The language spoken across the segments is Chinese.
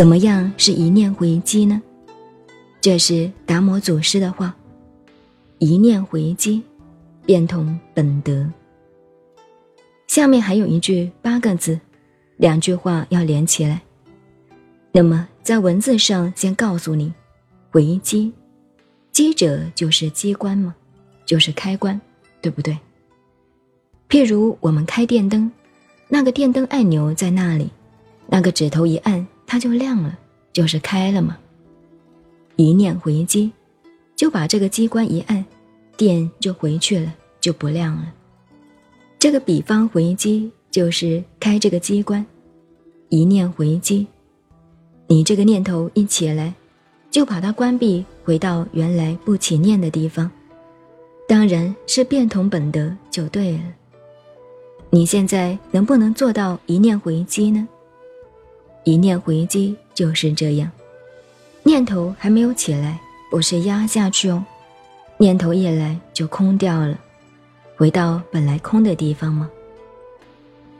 怎么样是一念回击呢？这是达摩祖师的话：“一念回击，变通本德。”下面还有一句八个字，两句话要连起来。那么在文字上先告诉你，回击，击者就是机关嘛，就是开关，对不对？譬如我们开电灯，那个电灯按钮在那里，那个指头一按，它就亮了，就是开了嘛。一念回击，就把这个机关一按，电就回去了，就不亮了。这个比方回击就是开这个机关，一念回击，你这个念头一起来，就把它关闭，回到原来不起念的地方，当然是变同本德就对了。你现在能不能做到一念回击呢？一念回击就是这样。念头还没有起来，不是压下去哦。念头一来就空掉了，回到本来空的地方吗？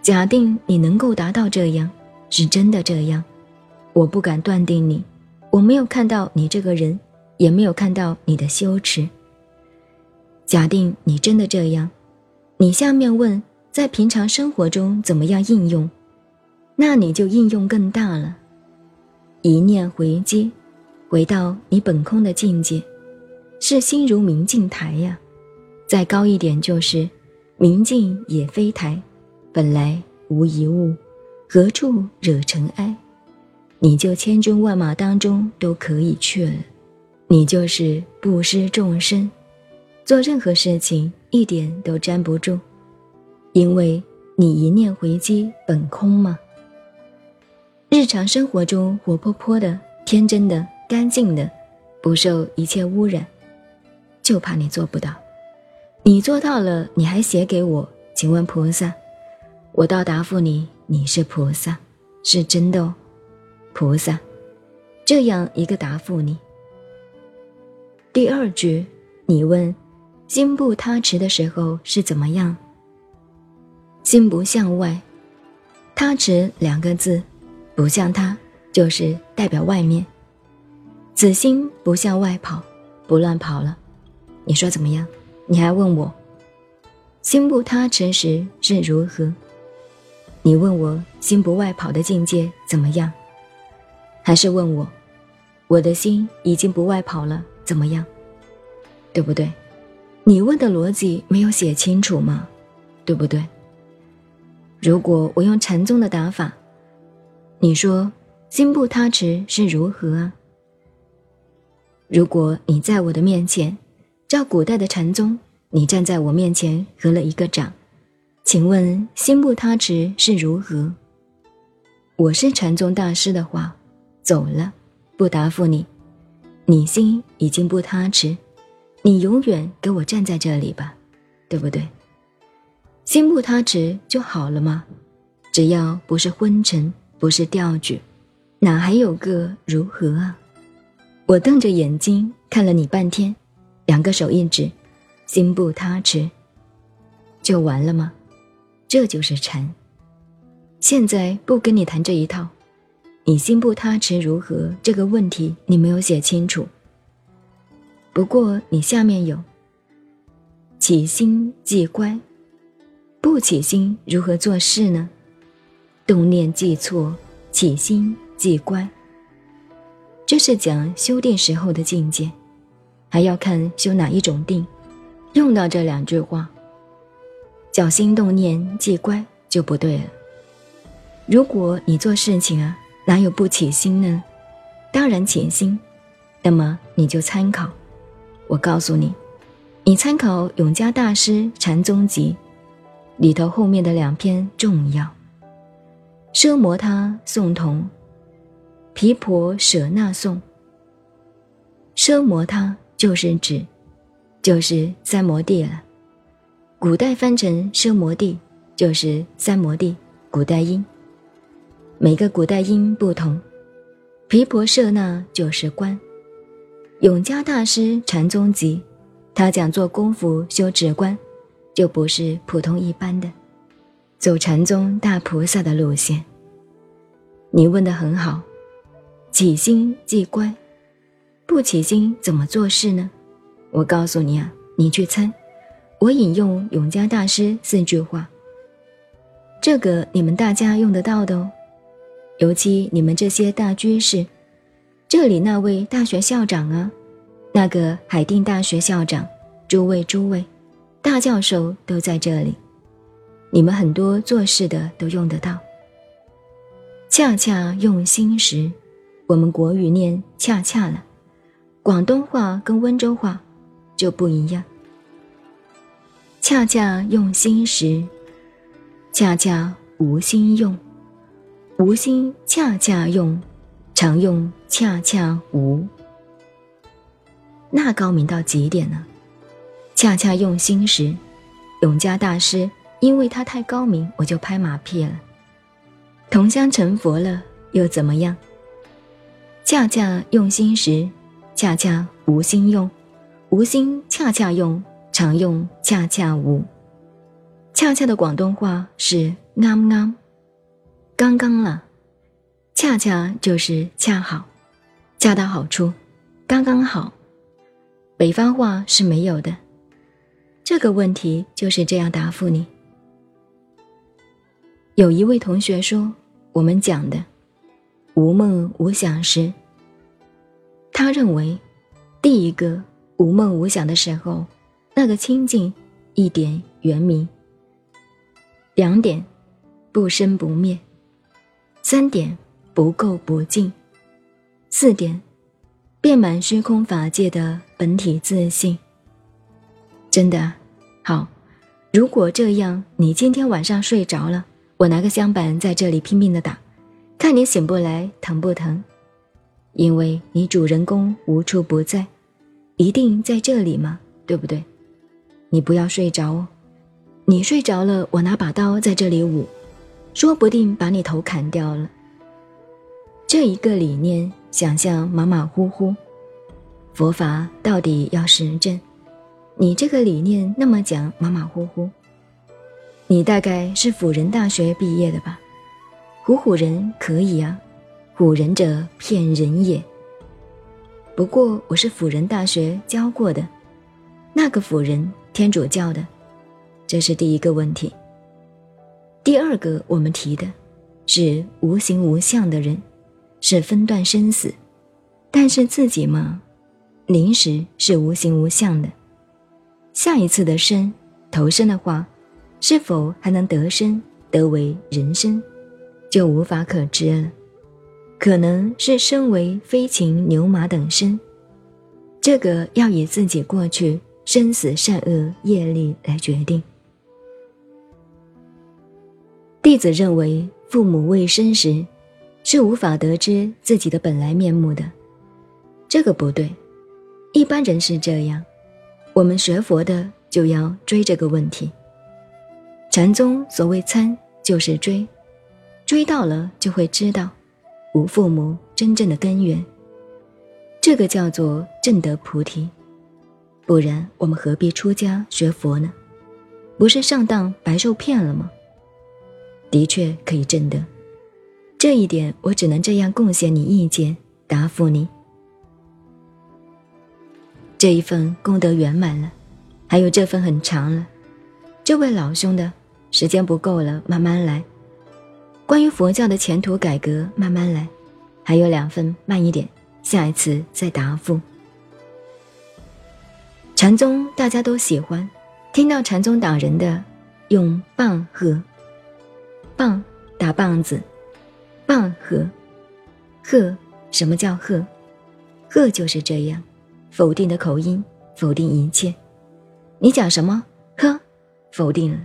假定你能够达到这样，是真的这样，我不敢断定你，我没有看到你这个人，也没有看到你的羞耻。假定你真的这样，你下面问，在平常生活中怎么样应用？那你就应用更大了，一念回击。回到你本空的境界，是心如明镜台呀。再高一点就是明镜也非台，本来无一物，何处惹尘埃？你就千军万马当中都可以去了。你就是不失众生，做任何事情一点都粘不住，因为你一念回击本空嘛。日常生活中活泼泼的，天真的。干净的，不受一切污染，就怕你做不到。你做到了，你还写给我？请问菩萨，我倒答复你：你是菩萨，是真的哦，菩萨。这样一个答复你。第二句，你问心不踏实的时候是怎么样？心不向外，他持两个字，不向他，就是代表外面。子心不向外跑，不乱跑了，你说怎么样？你还问我，心不他持时是如何？你问我心不外跑的境界怎么样？还是问我，我的心已经不外跑了怎么样？对不对？你问的逻辑没有写清楚吗？对不对？如果我用禅宗的打法，你说心不踏实是如何啊？如果你在我的面前，照古代的禅宗，你站在我面前合了一个掌，请问心不踏实是如何？我是禅宗大师的话，走了，不答复你，你心已经不踏实，你永远给我站在这里吧，对不对？心不踏实就好了吗？只要不是昏沉，不是吊举，哪还有个如何啊？我瞪着眼睛看了你半天，两个手一指，心不踏实，就完了吗？这就是禅。现在不跟你谈这一套，你心不踏实如何？这个问题你没有写清楚。不过你下面有，起心即乖，不起心如何做事呢？动念即错，起心即乖。这是讲修定时候的境界，还要看修哪一种定。用到这两句话，脚心动念即乖就不对了。如果你做事情啊，哪有不起心呢？当然起心。那么你就参考，我告诉你，你参考永嘉大师《禅宗集》里头后面的两篇重要。奢摩他颂同。毗婆舍那颂，奢摩他就是指，就是三摩地了。古代翻成奢摩地，就是三摩地。古代音，每个古代音不同。毗婆舍那就是观。永嘉大师禅宗集，他讲做功夫修止观，就不是普通一般的，走禅宗大菩萨的路线。你问的很好。起心即乖，不起心怎么做事呢？我告诉你啊，你去参。我引用永嘉大师四句话，这个你们大家用得到的哦，尤其你们这些大居士，这里那位大学校长啊，那个海淀大学校长，诸位诸位，大教授都在这里，你们很多做事的都用得到。恰恰用心时，我们国语念恰恰了，广东话跟温州话就不一样。恰恰用心时，恰恰无心用；无心恰恰用，常用恰恰无。那高明到极点呢？恰恰用心时，永嘉大师因为他太高明，我就拍马屁了。同乡成佛了又怎么样？恰恰用心时，恰恰无心用；无心恰恰用。常用恰恰无，恰恰的广东话是啱啱，刚刚了，恰恰就是恰好，恰到好处，刚刚好。北方话是没有的。这个问题就是这样答复你。有一位同学说，我们讲的无梦无想时，他认为第一个无梦无想的时候。那个清净，一点圆明；两点，不生不灭；三点，不垢不净；四点，遍满虚空法界的本体自信。真的好，如果这样，你今天晚上睡着了，我拿个香板在这里拼命的打，看你醒不来，疼不疼？因为你主人公无处不在，一定在这里吗？对不对？你不要睡着哦，你睡着了，我拿把刀在这里舞，说不定把你头砍掉了。这一个理念，想象马马虎虎，佛法到底要实证。你这个理念那么讲马马虎虎，你大概是辅仁大学毕业的吧？唬唬人可以啊，唬人者骗人也。不过我是辅仁大学教过的，那个辅仁。天主教的，这是第一个问题。第二个，我们提的是无形无相的人，是分段生死，但是自己嘛，临时是无形无相的。下一次的生投生的话，是否还能得生得为人生，就无法可知了。可能是身为飞禽牛马等身，这个要以自己过去。生死善恶业力来决定。弟子认为，父母未生时是无法得知自己的本来面目的，这个不对。一般人是这样，我们学佛的就要追这个问题。禅宗所谓参，就是追，追到了就会知道无父母真正的根源，这个叫做正得菩提。不然，我们何必出家学佛呢？不是上当白受骗了吗？的确可以证得，这一点我只能这样贡献你意见，答复你。这一份功德圆满了，还有这份很长了。这位老兄的时间不够了，慢慢来。关于佛教的前途改革，慢慢来。还有两份，慢一点，下一次再答复。禅宗大家都喜欢，听到禅宗打人的用棒喝，棒打棒子，棒喝，喝什么叫喝？喝就是这样，否定的口音，否定一切。你讲什么？呵，否定了，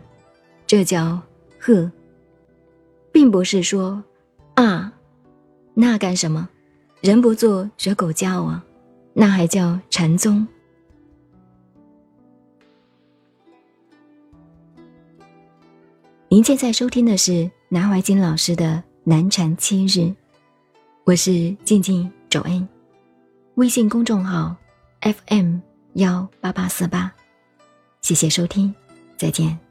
这叫喝，并不是说啊，那干什么？人不做学狗叫啊，那还叫禅宗？您现在收听的是南怀瑾老师的《南禅七日》，我是静静周恩，微信公众号 FM 幺八八四八，谢谢收听，再见。